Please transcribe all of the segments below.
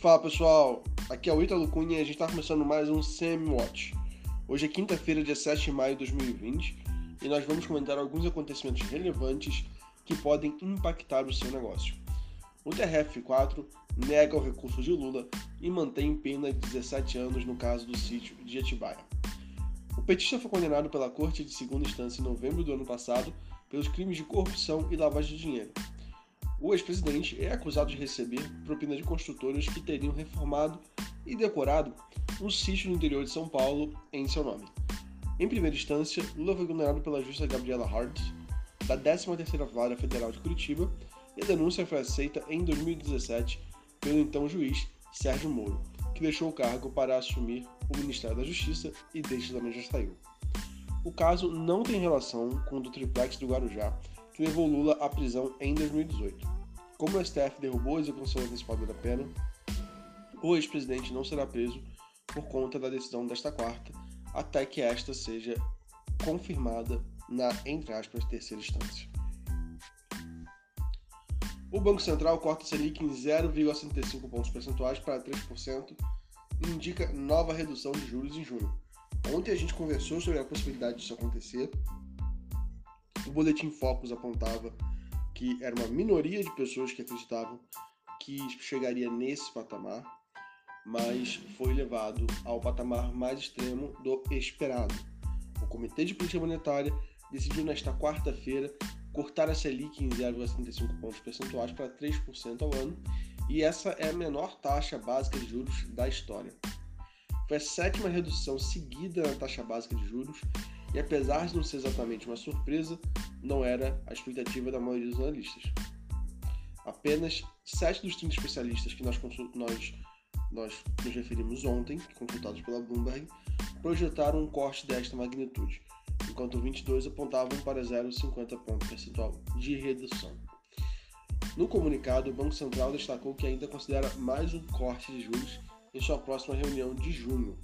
Fala pessoal, aqui é o Ítalo Cunha e a gente está começando mais um CM Watch. Hoje é quinta-feira, dia 7 de maio de 2020 e nós vamos comentar alguns acontecimentos relevantes que podem impactar o seu negócio. O TRF4 nega o recurso de Lula e mantém pena de 17 anos no caso do sítio de Atibaia. O petista foi condenado pela Corte de Segunda Instância em novembro do ano passado pelos crimes de corrupção e lavagem de dinheiro. O ex-presidente é acusado de receber propina de construtoras que teriam reformado e decorado um sítio no interior de São Paulo em seu nome. Em primeira instância, Lula foi condenado pela juíza Gabriela Hart, da 13ª Vara Federal de Curitiba, e a denúncia foi aceita em 2017 pelo então juiz Sérgio Moro, que deixou o cargo para assumir o Ministério da Justiça e desde também já saiu. O caso não tem relação com o do triplex do Guarujá, que levou Lula à prisão em 2018. Como o STF derrubou a execução antecipada da pena, o ex-presidente não será preso por conta da decisão desta quarta, até que esta seja confirmada na, entre aspas, terceira instância. O Banco Central corta a Selic em 0,65 pontos percentuais para 3% e indica nova redução de juros em junho. Ontem a gente conversou sobre a possibilidade disso acontecer o Boletim Focus apontava que era uma minoria de pessoas que acreditavam que chegaria nesse patamar, mas foi levado ao patamar mais extremo do esperado. O Comitê de Política Monetária decidiu nesta quarta-feira cortar a Selic em 0,75 pontos percentuais para 3% ao ano, e essa é a menor taxa básica de juros da história. Foi a sétima redução seguida na taxa básica de juros e apesar de não ser exatamente uma surpresa, não era a expectativa da maioria dos analistas. Apenas 7 dos 30 especialistas que nós, nós, nós nos referimos ontem, consultados pela Bloomberg, projetaram um corte desta magnitude, enquanto 22 apontavam para 0,50 ponto percentual de redução. No comunicado, o Banco Central destacou que ainda considera mais um corte de juros em sua próxima reunião de junho,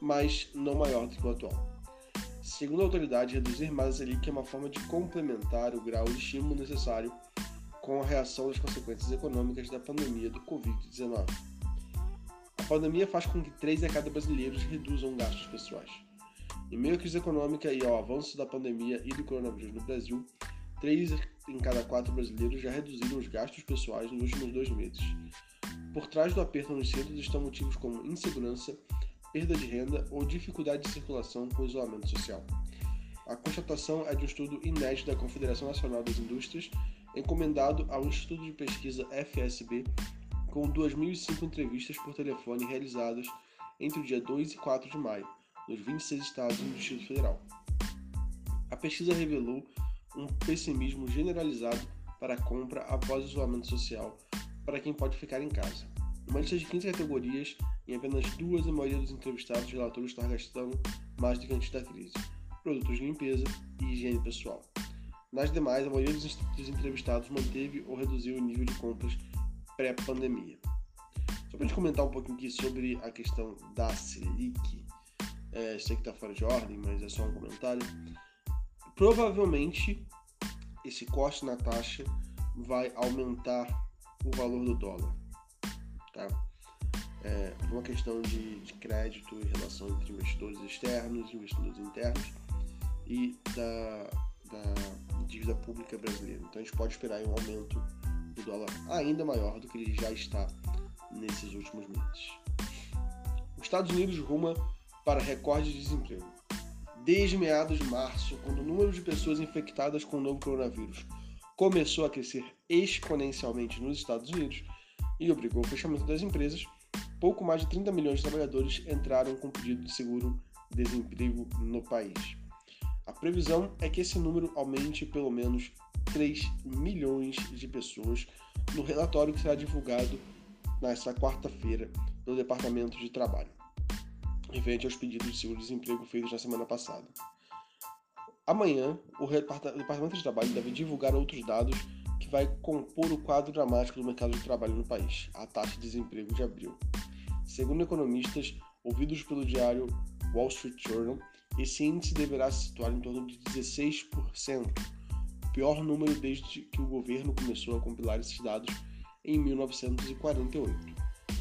mas não maior do que o atual. Segundo a autoridade, reduzir mais a Selic é uma forma de complementar o grau de estímulo necessário com a reação das consequências econômicas da pandemia do Covid-19. A pandemia faz com que 3 a cada brasileiros reduzam gastos pessoais. Em meio à crise econômica e ao avanço da pandemia e do coronavírus no Brasil, 3 em cada 4 brasileiros já reduziram os gastos pessoais nos últimos dois meses. Por trás do aperto nos centros estão motivos como insegurança, perda de renda ou dificuldade de circulação com isolamento social. A constatação é de um estudo inédito da Confederação Nacional das Indústrias, encomendado ao Instituto de Pesquisa FSB, com 2.005 entrevistas por telefone realizadas entre o dia 2 e 4 de maio, nos 26 estados do Distrito Federal. A pesquisa revelou um pessimismo generalizado para a compra após o isolamento social para quem pode ficar em casa. Uma lista de 15 categorias, em apenas duas a maioria dos entrevistados relatou estar gastando mais do que antes da crise: produtos de limpeza e higiene pessoal. Nas demais, a maioria dos entrevistados manteve ou reduziu o nível de compras pré-pandemia. Só para a gente comentar um pouquinho aqui sobre a questão da Selic, é, sei que está fora de ordem, mas é só um comentário. Provavelmente, esse corte na taxa vai aumentar o valor do dólar tá? É uma questão de, de crédito e relação entre investidores externos e investidores internos e da, da dívida pública brasileira. Então a gente pode esperar um aumento do dólar ainda maior do que ele já está nesses últimos meses. Os Estados Unidos ruma para recorde de desemprego. Desde meados de março, quando o número de pessoas infectadas com o novo coronavírus começou a crescer exponencialmente nos Estados Unidos, e obrigou o fechamento das empresas, pouco mais de 30 milhões de trabalhadores entraram com pedido de seguro-desemprego no país. A previsão é que esse número aumente pelo menos 3 milhões de pessoas no relatório que será divulgado nesta quarta-feira pelo Departamento de Trabalho, referente aos pedidos de seguro-desemprego feitos na semana passada. Amanhã, o Departamento de Trabalho deve divulgar outros dados vai compor o quadro dramático do mercado de trabalho no país, a taxa de desemprego de abril. Segundo economistas ouvidos pelo diário Wall Street Journal, esse índice deverá se situar em torno de 16%, o pior número desde que o governo começou a compilar esses dados em 1948.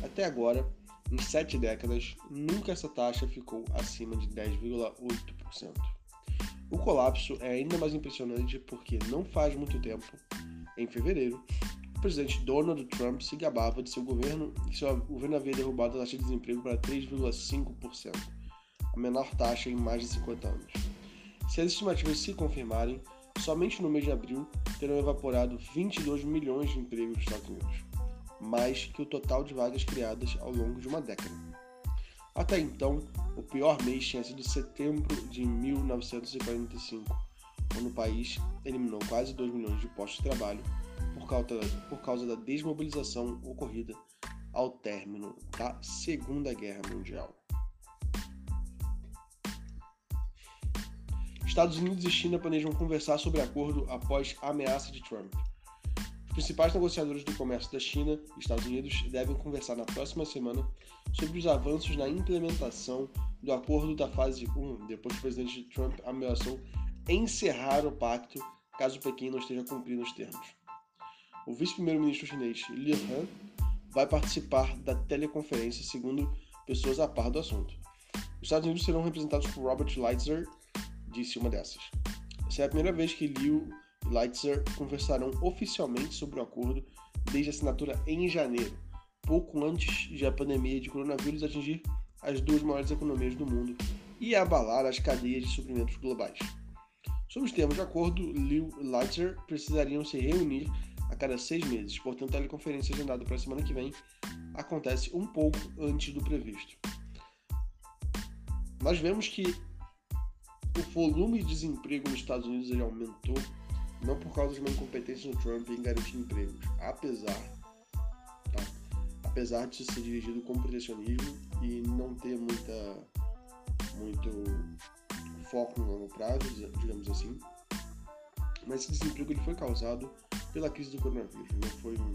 Até agora, em sete décadas, nunca essa taxa ficou acima de 10,8%. O colapso é ainda mais impressionante porque não faz muito tempo, em fevereiro, o presidente Donald Trump se gabava de seu governo e seu governo havia derrubado a taxa de desemprego para 3,5%, a menor taxa em mais de 50 anos. Se as estimativas se confirmarem, somente no mês de abril terão evaporado 22 milhões de empregos nos Estados Unidos, mais que o total de vagas criadas ao longo de uma década. Até então, o pior mês tinha sido setembro de 1945, quando o país eliminou quase 2 milhões de postos de trabalho por causa, por causa da desmobilização ocorrida ao término da Segunda Guerra Mundial. Estados Unidos e China planejam conversar sobre acordo após a ameaça de Trump. Os principais negociadores do comércio da China e Estados Unidos devem conversar na próxima semana sobre os avanços na implementação do acordo da fase 1, depois que o presidente Trump ameaçou encerrar o pacto caso Pequim não esteja cumprindo os termos. O vice-primeiro-ministro chinês Li Han vai participar da teleconferência, segundo pessoas a par do assunto. Os Estados Unidos serão representados por Robert Lighthizer, disse uma dessas. Essa é a primeira vez que Liu e Lighthizer conversarão oficialmente sobre o acordo desde a assinatura em janeiro, pouco antes de a pandemia de coronavírus atingir as duas maiores economias do mundo e abalar as cadeias de suprimentos globais. Sob os termos de acordo, Liu e Lighthizer precisariam se reunir a cada seis meses, portanto a teleconferência agendada para a semana que vem acontece um pouco antes do previsto. Nós vemos que o volume de desemprego nos Estados Unidos ele aumentou não por causa de uma incompetência do Trump em garantir empregos, apesar, tá? apesar de ser dirigido com protecionismo e não ter muita, muito foco no longo prazo, digamos assim. Mas esse desemprego ele foi causado pela crise do coronavírus, não foi um,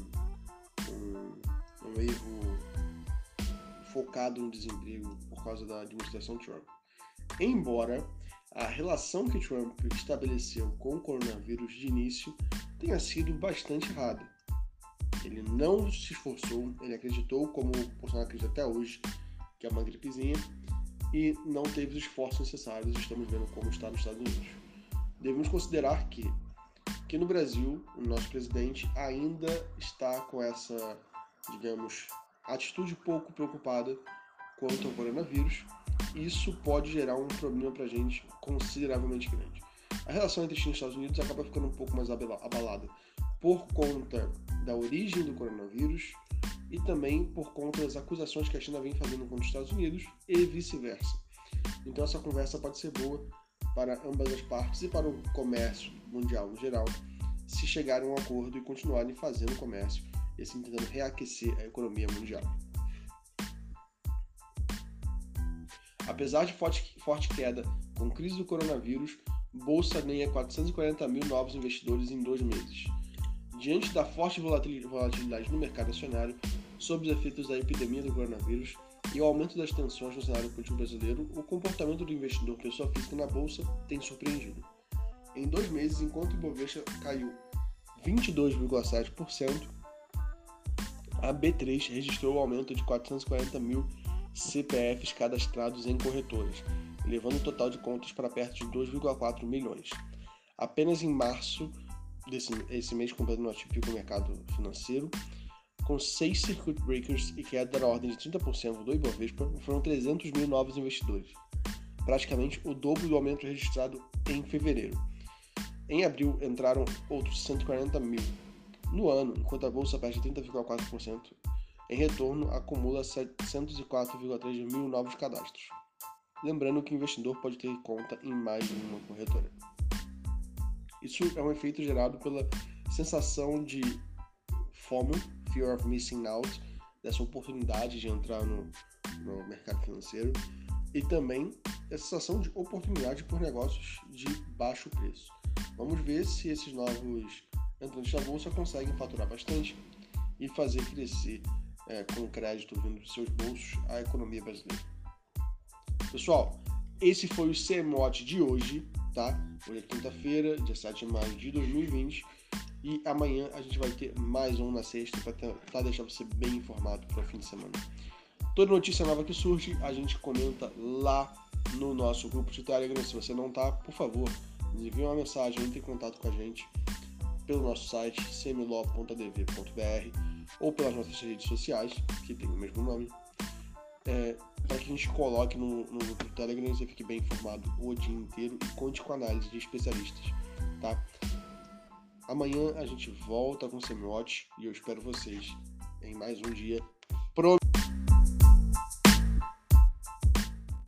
um, um erro focado no desemprego por causa da administração Trump. Embora a relação que Trump estabeleceu com o coronavírus de início tenha sido bastante errada. Ele não se esforçou, ele acreditou, como o Bolsonaro acredita até hoje, que é uma gripezinha, e não teve os esforços necessários. Estamos vendo como está nos Estados Unidos. Devemos considerar que, que no Brasil, o nosso presidente ainda está com essa, digamos, atitude pouco preocupada quanto ao coronavírus isso pode gerar um problema para a gente consideravelmente grande. A relação entre China e Estados Unidos acaba ficando um pouco mais abalada por conta da origem do coronavírus e também por conta das acusações que a China vem fazendo contra os Estados Unidos e vice-versa. Então essa conversa pode ser boa para ambas as partes e para o comércio mundial no geral, se chegarem a um acordo e continuarem fazendo comércio e assim tentando reaquecer a economia mundial. Apesar de forte, forte queda com crise do coronavírus, Bolsa ganha 440 mil novos investidores em dois meses. Diante da forte volatilidade no mercado acionário, sob os efeitos da epidemia do coronavírus e o aumento das tensões no cenário político brasileiro, o comportamento do investidor pessoa física na Bolsa tem surpreendido. Em dois meses, enquanto o Ibovespa caiu 22,7%, a B3 registrou o um aumento de 440 mil CPFs cadastrados em corretoras, levando o total de contas para perto de 2,4 milhões. Apenas em março desse esse mês, completo no atípico mercado financeiro, com seis circuit breakers e queda da ordem de 30% do Ibovespa, foram 300 mil novos investidores, praticamente o dobro do aumento registrado em fevereiro. Em abril entraram outros 140 mil. No ano, enquanto a bolsa perde 30,4%, em retorno, acumula 704,3 mil novos cadastros. Lembrando que o investidor pode ter conta em mais de uma corretora. Isso é um efeito gerado pela sensação de FOMO, Fear of Missing Out, dessa oportunidade de entrar no, no mercado financeiro, e também a sensação de oportunidade por negócios de baixo preço. Vamos ver se esses novos entrantes da bolsa conseguem faturar bastante e fazer crescer é, com crédito vindo dos seus bolsos à economia brasileira. Pessoal, esse foi o CMOT de hoje, tá? Hoje é quinta-feira, dia 7 de maio de 2020. E amanhã a gente vai ter mais um na sexta para deixar você bem informado para o fim de semana. Toda notícia nova que surge, a gente comenta lá no nosso grupo de Telegram. Se você não tá, por favor, envie uma mensagem, entre em contato com a gente pelo nosso site semiló.dv.br ou pelas nossas redes sociais, que tem o mesmo nome, é, para que a gente coloque no, no Telegram e você fique bem informado o dia inteiro e conte com análise de especialistas, tá? Amanhã a gente volta com o Semiote e eu espero vocês em mais um dia. Pro